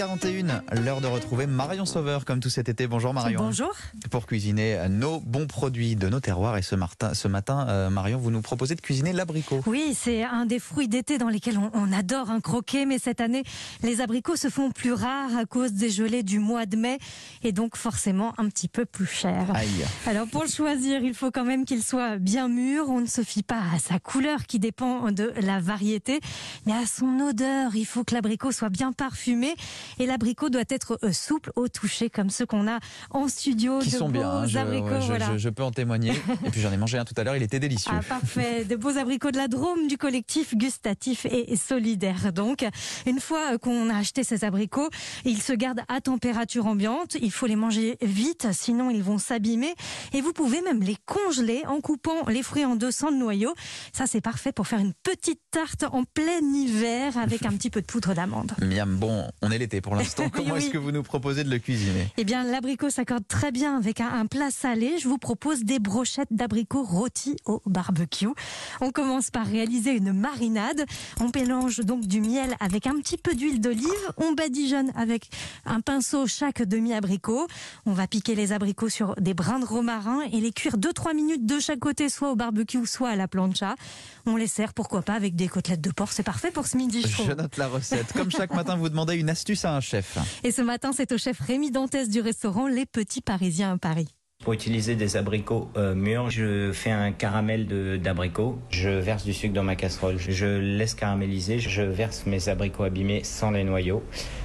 8h41, l'heure de retrouver Marion Sauveur comme tout cet été. Bonjour Marion. Bonjour. Pour cuisiner nos bons produits de nos terroirs. Et ce matin, ce matin euh, Marion, vous nous proposez de cuisiner l'abricot. Oui, c'est un des fruits d'été dans lesquels on, on adore un croquet. Mais cette année, les abricots se font plus rares à cause des gelées du mois de mai. Et donc forcément un petit peu plus cher. Aïe. Alors pour le choisir, il faut quand même qu'il soit bien mûr. On ne se fie pas à sa couleur qui dépend de la variété, mais à son odeur. Il faut que l'abricot soit bien parfumé. Et l'abricot doit être euh, souple au toucher, comme ceux qu'on a en studio. Qui de sont beaux bien. hein, je, abricots, ouais, je- voilà. je- je peux en témoigner. Et puis j'en ai mangé un tout à l'heure, il était délicieux. Ah, parfait. De beaux abricots de la Drôme du collectif gustatif et solidaire. Donc, une fois qu'on a acheté ces abricots, ils se gardent à température ambiante. Il faut les manger vite, sinon ils vont s'abîmer. Et vous pouvez même les congeler en coupant les fruits en 200 de noyaux. Ça, c'est parfait pour faire une petite tarte en plein hiver avec un petit peu de poudre d'amande. Miam, bon, on est l'été pour l'instant. Oui, Comment est-ce que vous nous proposez de le cuisiner? Eh bien, l'abricot s'accorde très bien avec un, un plat salé. Je vous propose des brochettes d'abricots rôtis au barbecue. On commence par réaliser une marinade. On mélange donc du miel avec un petit peu d'huile d'olive. On badigeonne avec un pinceau chaque demi-abricot. On va piquer les abricots sur des brins de romarin et les cuire 2-3 minutes de chaque côté, soit au barbecue, soit à la plancha. On les sert, pourquoi pas, avec des côtelettes de porc. C'est parfait pour ce midi. Je note la recette. Comme chaque matin, vous demandez une astuce à un chef. Et ce matin, c'est au chef Rémi Dantès du restaurant Les Petits Parisiens à Paris. Pour utiliser des abricots euh, mûrs, je fais un caramel de- d'abricots. Je verse du sucre dans ma casserole. Je laisse caraméliser. Je verse mes abricots abîmés sans les noyaux.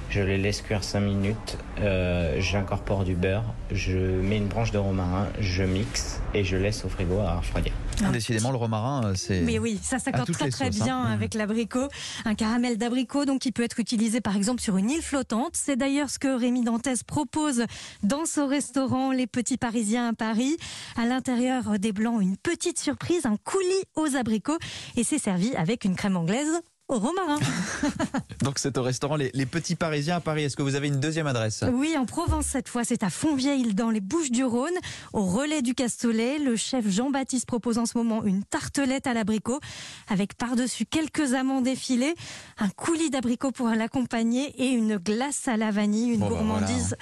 Je les laisse cuire 5 minutes. Euh, J'incorpore du beurre. Je mets une branche de romarin. Je mixe et je laisse au frigo à refroidir. Ah. Décidément, le romarin, euh, c'est. Mais oui, ça s'accorde très très sauces, bien hein. avec l'abricot. Un caramel d'abricot, donc qui peut être utilisé par exemple sur une île flottante. C'est d'ailleurs ce que Rémi Dantès propose dans son restaurant Les Petits Parisiens à Paris. À l'intérieur des blancs, une petite surprise, un coulis aux abricots. Et c'est servi avec une crème anglaise au romarin. Donc c'est au restaurant les, les Petits Parisiens à Paris. Est-ce que vous avez une deuxième adresse? Oui, en Provence cette fois, c'est à Fontvieille dans les Bouches-du-Rhône, au relais du Castellet. Le chef Jean-Baptiste propose en ce moment une tartelette à l'abricot avec par-dessus quelques amandes effilées, un coulis d'abricot pour l'accompagner et une glace à la vanille, une Bon, bah, gourmandise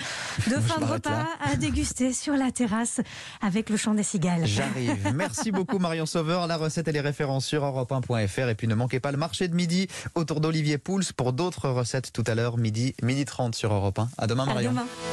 de fin de repas là. à déguster sur la terrasse avec le chant des cigales. J'arrive. Merci beaucoup Marion Sauveur. La recette et les références sur europe1.fr. Et puis ne manquez pas le marché de midi autour d'Olivier Pouls pour d'autres recettes tout à l'heure, midi, midi 30 sur Europe 1. À demain À Marion. demain.